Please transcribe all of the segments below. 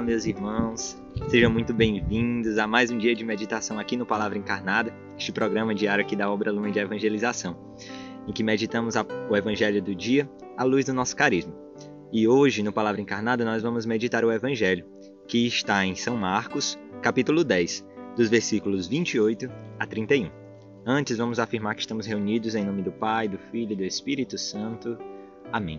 Olá, meus irmãos. Sejam muito bem-vindos a mais um dia de meditação aqui no Palavra Encarnada, este programa diário aqui da obra Lumen de Evangelização, em que meditamos o Evangelho do dia à luz do nosso carisma. E hoje, no Palavra Encarnada, nós vamos meditar o Evangelho, que está em São Marcos, capítulo 10, dos versículos 28 a 31. Antes, vamos afirmar que estamos reunidos em nome do Pai, do Filho e do Espírito Santo. Amém.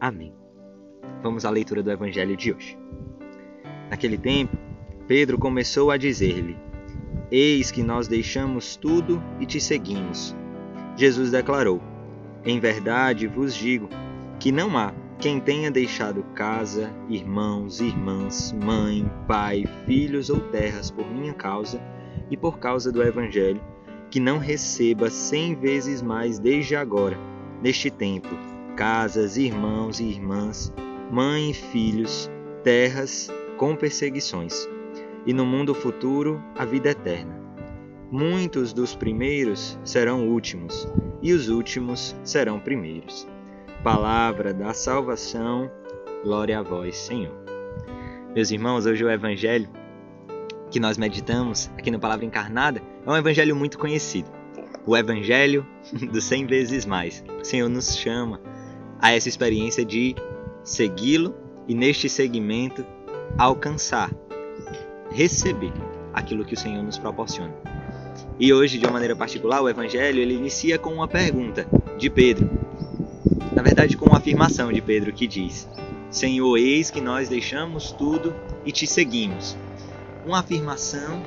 Amém. Vamos à leitura do Evangelho de hoje. Naquele tempo, Pedro começou a dizer-lhe: Eis que nós deixamos tudo e te seguimos. Jesus declarou: Em verdade vos digo que não há quem tenha deixado casa, irmãos, irmãs, mãe, pai, filhos ou terras por minha causa e por causa do Evangelho, que não receba cem vezes mais desde agora, neste tempo, casas, irmãos e irmãs, mãe e filhos, terras com perseguições, e no mundo futuro a vida eterna. Muitos dos primeiros serão últimos, e os últimos serão primeiros. Palavra da salvação, glória a vós, Senhor. Meus irmãos, hoje o Evangelho que nós meditamos aqui no Palavra Encarnada é um Evangelho muito conhecido. O Evangelho dos 100 vezes mais. O Senhor nos chama a essa experiência de segui-lo e neste segmento alcançar, receber aquilo que o Senhor nos proporciona. E hoje, de uma maneira particular, o Evangelho ele inicia com uma pergunta de Pedro. Na verdade, com uma afirmação de Pedro que diz: Senhor, eis que nós deixamos tudo e te seguimos. Uma afirmação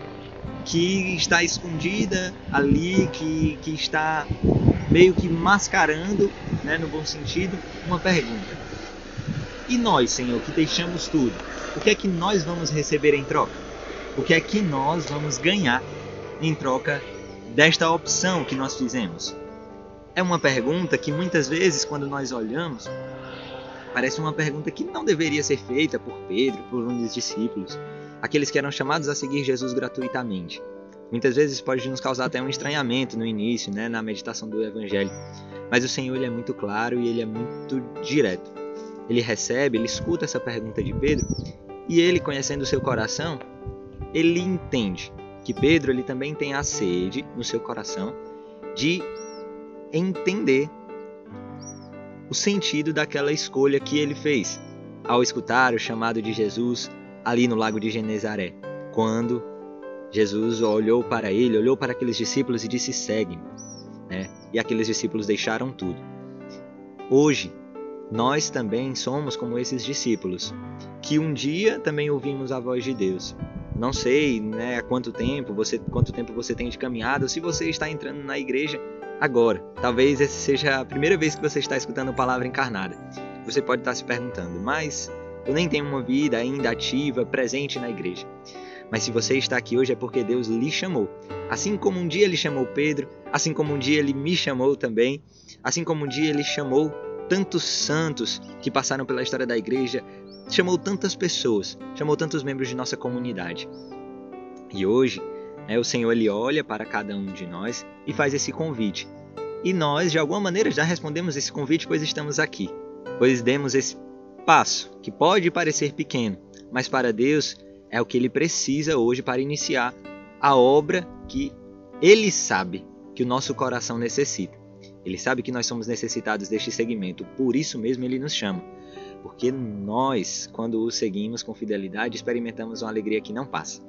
que está escondida ali, que, que está meio que mascarando, né, no bom sentido, uma pergunta. E nós, Senhor, que deixamos tudo, o que é que nós vamos receber em troca? O que é que nós vamos ganhar em troca desta opção que nós fizemos? É uma pergunta que muitas vezes, quando nós olhamos, parece uma pergunta que não deveria ser feita por Pedro, por um dos discípulos, aqueles que eram chamados a seguir Jesus gratuitamente. Muitas vezes pode nos causar até um estranhamento no início, né, na meditação do Evangelho. Mas o Senhor ele é muito claro e ele é muito direto. Ele recebe, ele escuta essa pergunta de Pedro e ele, conhecendo o seu coração, ele entende que Pedro ele também tem a sede no seu coração de entender o sentido daquela escolha que ele fez ao escutar o chamado de Jesus ali no lago de Genezaré, quando Jesus olhou para ele, olhou para aqueles discípulos e disse: segue-me. Né? E aqueles discípulos deixaram tudo. Hoje, nós também somos como esses discípulos, que um dia também ouvimos a voz de Deus. Não sei né, quanto tempo você, quanto tempo você tem de caminhada, se você está entrando na igreja agora. Talvez essa seja a primeira vez que você está escutando a palavra encarnada. Você pode estar se perguntando, mas eu nem tenho uma vida ainda ativa, presente na igreja. Mas se você está aqui hoje é porque Deus lhe chamou. Assim como um dia ele chamou Pedro, assim como um dia ele me chamou também, assim como um dia ele chamou tantos santos que passaram pela história da igreja, chamou tantas pessoas, chamou tantos membros de nossa comunidade. E hoje, né, o Senhor ele olha para cada um de nós e faz esse convite. E nós, de alguma maneira, já respondemos esse convite, pois estamos aqui. Pois demos esse passo, que pode parecer pequeno, mas para Deus é o que ele precisa hoje para iniciar a obra que ele sabe que o nosso coração necessita. Ele sabe que nós somos necessitados deste segmento, por isso mesmo ele nos chama. Porque nós, quando o seguimos com fidelidade, experimentamos uma alegria que não passa.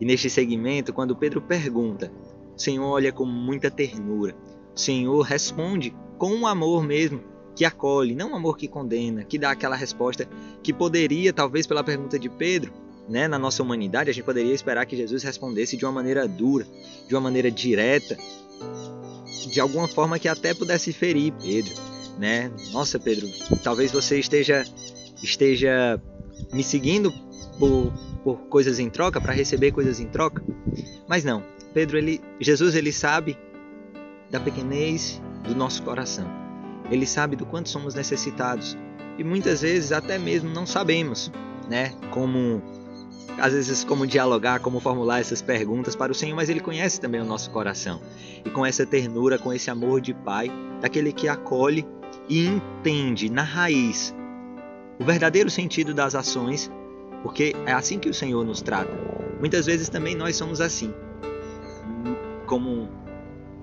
E neste segmento, quando Pedro pergunta, o Senhor olha com muita ternura. O Senhor responde com um amor mesmo, que acolhe, não um amor que condena, que dá aquela resposta que poderia, talvez pela pergunta de Pedro, né, na nossa humanidade, a gente poderia esperar que Jesus respondesse de uma maneira dura, de uma maneira direta, de alguma forma que até pudesse ferir Pedro, né? Nossa, Pedro, talvez você esteja esteja me seguindo por, por coisas em troca, para receber coisas em troca. Mas não, Pedro, ele, Jesus, ele sabe da pequenez do nosso coração. Ele sabe do quanto somos necessitados e muitas vezes até mesmo não sabemos, né, como às vezes como dialogar, como formular essas perguntas para o Senhor, mas ele conhece também o nosso coração. E com essa ternura, com esse amor de pai, daquele que acolhe e entende na raiz o verdadeiro sentido das ações, porque é assim que o Senhor nos trata. Muitas vezes também nós somos assim. Como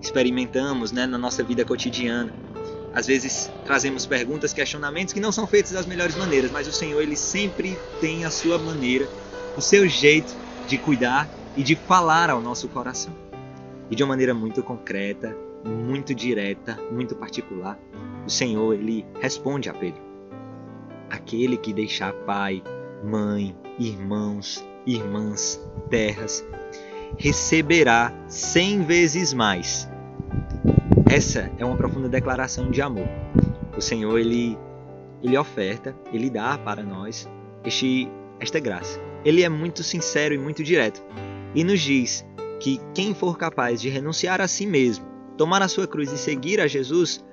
experimentamos, né, na nossa vida cotidiana. Às vezes trazemos perguntas, questionamentos que não são feitos das melhores maneiras, mas o Senhor ele sempre tem a sua maneira o seu jeito de cuidar e de falar ao nosso coração. E de uma maneira muito concreta, muito direta, muito particular, o Senhor ele responde a Pedro: Aquele que deixar pai, mãe, irmãos, irmãs, terras, receberá cem vezes mais. Essa é uma profunda declaração de amor. O Senhor ele ele oferta, ele dá para nós este esta graça. Ele é muito sincero e muito direto. E nos diz que quem for capaz de renunciar a si mesmo, tomar a sua cruz e seguir a Jesus,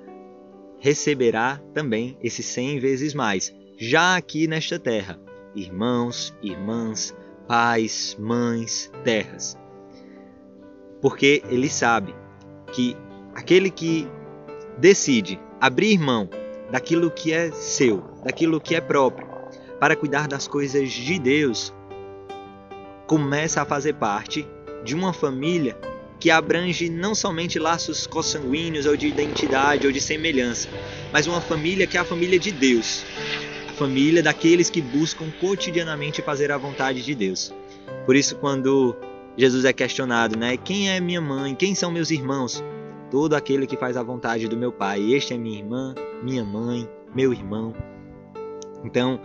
receberá também esses cem vezes mais, já aqui nesta terra, irmãos, irmãs, pais, mães, terras. Porque ele sabe que aquele que decide abrir mão daquilo que é seu, daquilo que é próprio, para cuidar das coisas de Deus, começa a fazer parte de uma família que abrange não somente laços consanguíneos ou de identidade ou de semelhança, mas uma família que é a família de Deus, a família daqueles que buscam cotidianamente fazer a vontade de Deus. Por isso, quando Jesus é questionado, né? Quem é minha mãe? Quem são meus irmãos? Todo aquele que faz a vontade do meu Pai. Este é minha irmã, minha mãe, meu irmão. Então,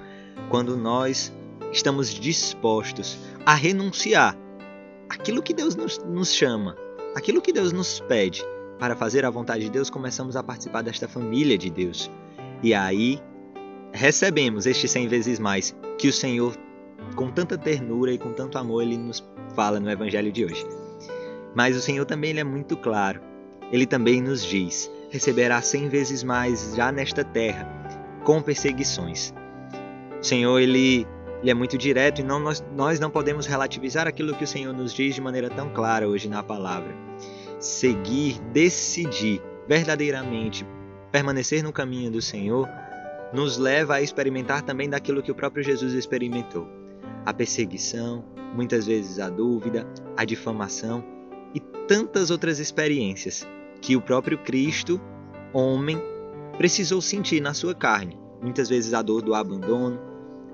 quando nós estamos dispostos a renunciar aquilo que Deus nos, nos chama, aquilo que Deus nos pede para fazer a vontade de Deus, começamos a participar desta família de Deus. E aí recebemos este cem vezes mais que o Senhor, com tanta ternura e com tanto amor, ele nos fala no Evangelho de hoje. Mas o Senhor também ele é muito claro. Ele também nos diz: receberá cem vezes mais já nesta terra, com perseguições. O Senhor ele ele é muito direto e não, nós, nós não podemos relativizar aquilo que o Senhor nos diz de maneira tão clara hoje na palavra. Seguir, decidir verdadeiramente permanecer no caminho do Senhor nos leva a experimentar também daquilo que o próprio Jesus experimentou: a perseguição, muitas vezes a dúvida, a difamação e tantas outras experiências que o próprio Cristo, homem, precisou sentir na sua carne. Muitas vezes a dor do abandono,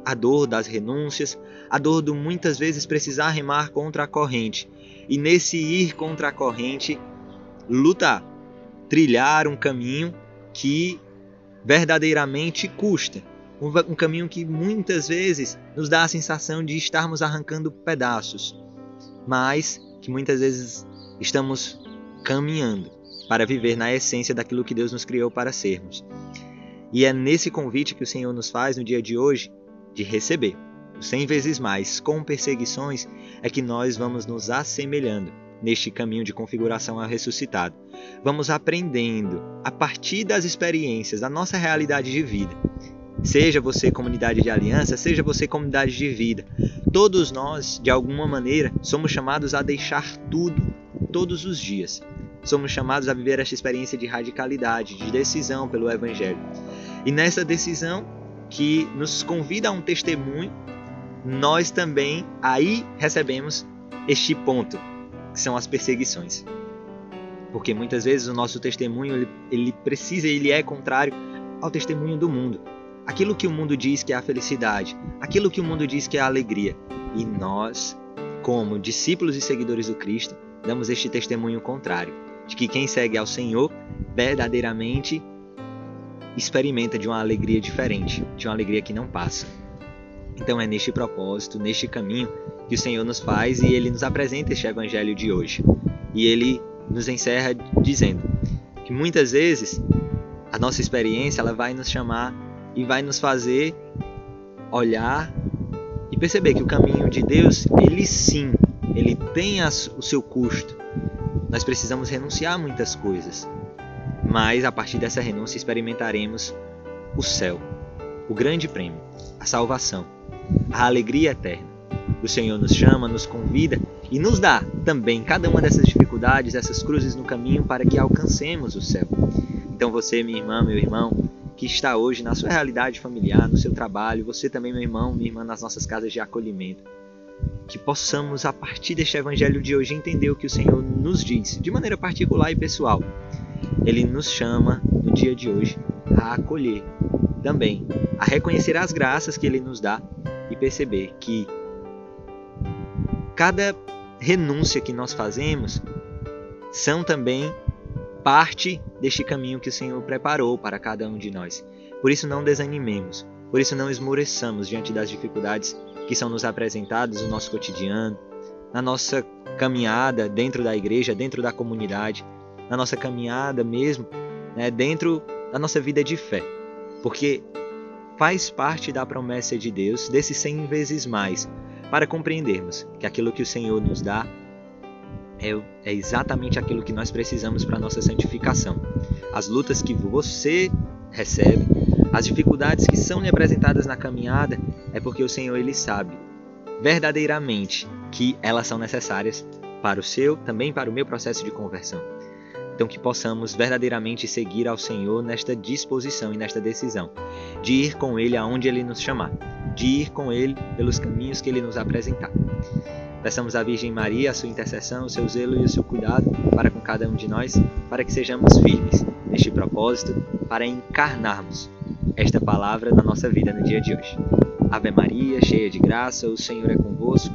a dor das renúncias, a dor do muitas vezes precisar remar contra a corrente. E nesse ir contra a corrente, lutar, trilhar um caminho que verdadeiramente custa. Um caminho que muitas vezes nos dá a sensação de estarmos arrancando pedaços, mas que muitas vezes estamos caminhando para viver na essência daquilo que Deus nos criou para sermos. E é nesse convite que o Senhor nos faz no dia de hoje de receber. Cem vezes mais, com perseguições, é que nós vamos nos assemelhando neste caminho de configuração ao ressuscitado. Vamos aprendendo a partir das experiências da nossa realidade de vida. Seja você comunidade de aliança, seja você comunidade de vida, todos nós, de alguma maneira, somos chamados a deixar tudo todos os dias. Somos chamados a viver esta experiência de radicalidade, de decisão pelo Evangelho. E nessa decisão, que nos convida a um testemunho, nós também aí recebemos este ponto, que são as perseguições. Porque muitas vezes o nosso testemunho ele, ele precisa, ele é contrário ao testemunho do mundo. Aquilo que o mundo diz que é a felicidade, aquilo que o mundo diz que é a alegria. E nós, como discípulos e seguidores do Cristo, damos este testemunho contrário, de que quem segue ao Senhor verdadeiramente experimenta de uma alegria diferente, de uma alegria que não passa. Então é neste propósito, neste caminho que o Senhor nos faz e ele nos apresenta este evangelho de hoje. E ele nos encerra dizendo que muitas vezes a nossa experiência ela vai nos chamar e vai nos fazer olhar e perceber que o caminho de Deus, ele sim, ele tem o seu custo. Nós precisamos renunciar a muitas coisas, mas a partir dessa renúncia experimentaremos o céu, o grande prêmio, a salvação, a alegria eterna. O Senhor nos chama, nos convida e nos dá também cada uma dessas dificuldades, essas cruzes no caminho para que alcancemos o céu. Então você, minha irmã, meu irmão, que está hoje na sua realidade familiar, no seu trabalho, você também, meu irmão, minha irmã, nas nossas casas de acolhimento, que possamos, a partir deste evangelho de hoje, entender o que o Senhor nos diz, de maneira particular e pessoal. Ele nos chama, no dia de hoje, a acolher também, a reconhecer as graças que Ele nos dá e perceber que cada renúncia que nós fazemos são também parte deste caminho que o Senhor preparou para cada um de nós. Por isso não desanimemos, por isso não esmoreçamos diante das dificuldades que são nos apresentadas no nosso cotidiano, na nossa caminhada dentro da igreja, dentro da comunidade, na nossa caminhada mesmo, né, dentro da nossa vida de fé. Porque faz parte da promessa de Deus, desses cem vezes mais, para compreendermos que aquilo que o Senhor nos dá é, é exatamente aquilo que nós precisamos para a nossa santificação. As lutas que você recebe, as dificuldades que são lhe apresentadas na caminhada, é porque o Senhor ele sabe verdadeiramente que elas são necessárias para o seu, também para o meu processo de conversão. Então que possamos verdadeiramente seguir ao Senhor nesta disposição e nesta decisão de ir com ele aonde ele nos chamar, de ir com ele pelos caminhos que ele nos apresentar. Peçamos à Virgem Maria a sua intercessão, o seu zelo e o seu cuidado para com cada um de nós, para que sejamos firmes neste propósito, para encarnarmos esta palavra na nossa vida no dia de hoje. Ave Maria, cheia de graça, o Senhor é convosco.